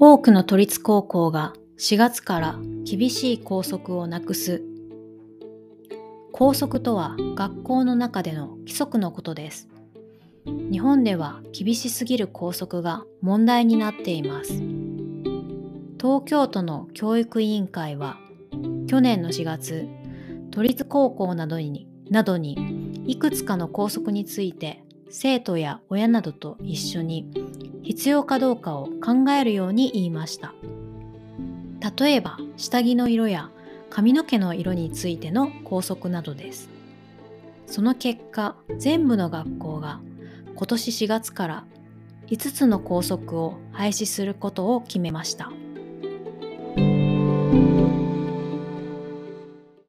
多くの都立高校が4月から厳しい校則をなくす。校則とは学校の中での規則のことです。日本では厳しすぎる校則が問題になっています。東京都の教育委員会は去年の4月、都立高校などになどにいくつかの校則について生徒や親などと一緒に必要かどうかを考えるように言いました。例えば下着の色や髪の毛の色についての校則などです。その結果全部の学校が今年4月から5つの校則を廃止することを決めました。